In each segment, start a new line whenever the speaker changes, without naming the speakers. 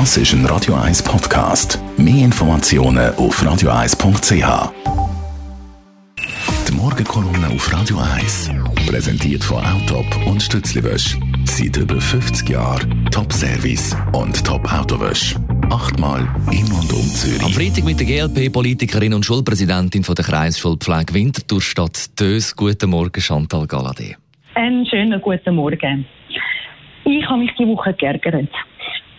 Das ist ein Radio 1 Podcast. Mehr Informationen auf radio1.ch. Die Morgenkolumne auf Radio 1 präsentiert von Autop und Stützliwösch. Seit über 50 Jahren Top-Service und Top-Autowösch. Achtmal in und um Zürich.
Am Freitag mit der GLP-Politikerin und Schulpräsidentin von der Kreisschulpflege Winterthur Stadt Dös. Guten Morgen, Chantal Galadé.
Einen schönen guten Morgen. Ich habe mich diese Woche geärgert.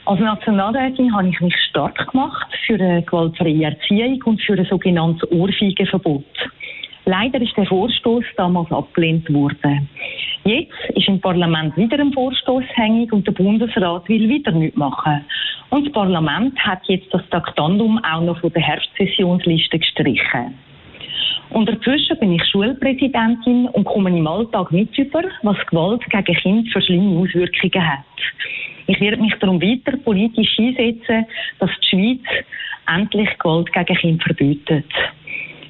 Als Nationalrätin habe ich mich stark gemacht für eine gewaltfreie Erziehung und für ein sogenanntes Ohrfeigenverbot. Leider ist der Vorstoß damals abgelehnt worden. Jetzt ist im Parlament wieder ein Vorstoß hängig und der Bundesrat will wieder nichts machen. Und das Parlament hat jetzt das Taktandum auch noch von der Herbstsessionsliste gestrichen. Und dazwischen bin ich Schulpräsidentin und komme im Alltag mit über, was Gewalt gegen Kinder für schlimme Auswirkungen hat. Ich werde mich darum weiter politisch einsetzen, dass die Schweiz endlich Gewalt gegen Kinder verbietet.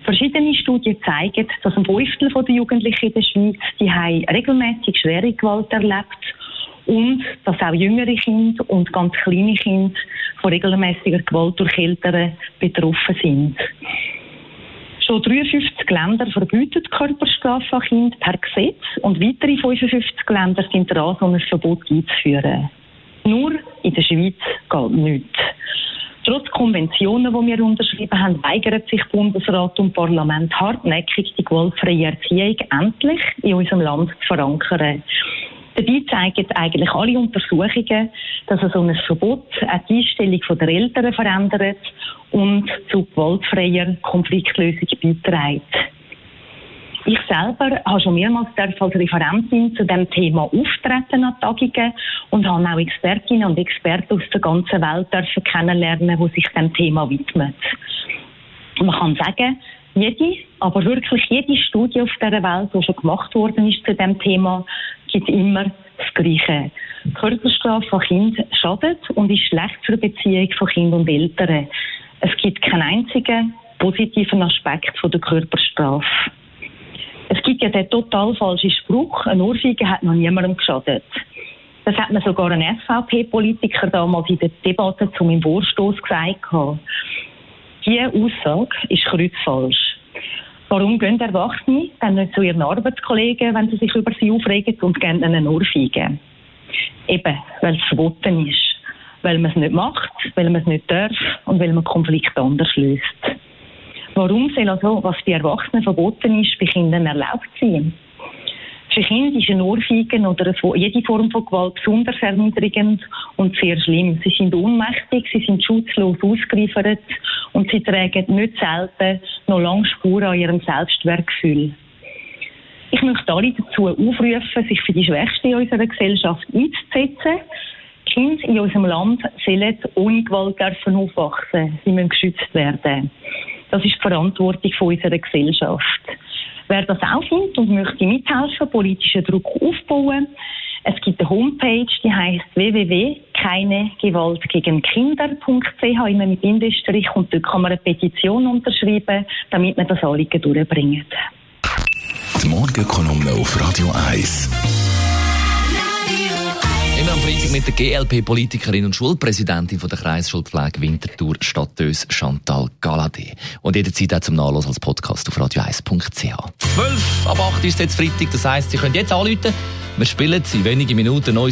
Verschiedene Studien zeigen, dass ein Fünftel der Jugendlichen in der Schweiz die regelmäßig schwere Gewalt erlebt und dass auch jüngere Kinder und ganz kleine Kinder von regelmäßiger Gewalt durch Eltern betroffen sind. Schon 53 Länder verbieten Körperstrafe an Kindern per Gesetz und weitere 55 Länder sind dran, so ein Verbot einzuführen. Nur in der Schweiz geht nichts. Trotz Konventionen, die wir unterschrieben haben, weigert sich Bundesrat und Parlament hartnäckig, die gewaltfreie Erziehung endlich in unserem Land zu verankern. Dabei zeigen eigentlich alle Untersuchungen, dass so ein Verbot auch die Einstellung der Eltern verändert und zu gewaltfreier Konfliktlösung beiträgt. Ich selber habe schon mehrmals als Referentin zu dem Thema auftreten an Tagungen und habe auch Expertinnen und Experten aus der ganzen Welt kennenlernen, die sich dem Thema widmen. Man kann sagen, jede, aber wirklich jede Studie auf dieser Welt, die schon gemacht worden ist zu dem Thema, gibt immer das Gleiche. Körperstrafe von Kind schadet und ist schlecht für die Beziehung von Kind und Eltern. Es gibt keinen einzigen positiven Aspekt von der Körperstrafe. Es gibt ja den total falschen Spruch, ein Ohrfeige hat noch niemandem geschadet. Das hat mir sogar ein SVP-Politiker damals in der Debatte zu meinem Vorstoß gesagt. Diese Aussage ist kreuzfalsch. Warum gehen Erwachsene dann nicht zu ihren Arbeitskollegen, wenn sie sich über sie aufregen und geben ihnen eine Ohrfeige? Eben, weil es verboten ist. Weil man es nicht macht, weil man es nicht darf und weil man Konflikte anders löst. Warum soll also, was bei Erwachsenen verboten ist, bei Kindern erlaubt sein? Für Kinder ist ein Ohrfeigen oder jede Form von Gewalt besonders erniedrigend und sehr schlimm. Sie sind ohnmächtig, sie sind schutzlos ausgeliefert und sie tragen nicht selten noch lange Spuren an ihrem Selbstwertgefühl. Ich möchte alle dazu aufrufen, sich für die Schwächsten in unserer Gesellschaft einzusetzen. Kinder in unserem Land sollen ohne Gewalt aufwachsen. Sie müssen geschützt werden. Das ist die Verantwortung unserer Gesellschaft. Wer das auch findet und möchte mithelfen, politischen Druck aufbauen, es gibt eine Homepage, die heißt www.keinegewaltgegenkinder.ch, immer mit Bindestrich, und dort kann man eine Petition unterschreiben, damit man das Anliegen durchbringt.
Die Morgenkolumne auf Radio 1
am Freitag mit der GLP-Politikerin und Schulpräsidentin von der Kreisschulpflege Winterthur Stadtös Chantal Galadé. Und jederzeit auch zum Nachlass als Podcast auf radio1.ch. 12 ab 8 ist jetzt Freitag, das heisst, Sie können jetzt anrufen. Wir spielen sie wenige Minuten neu.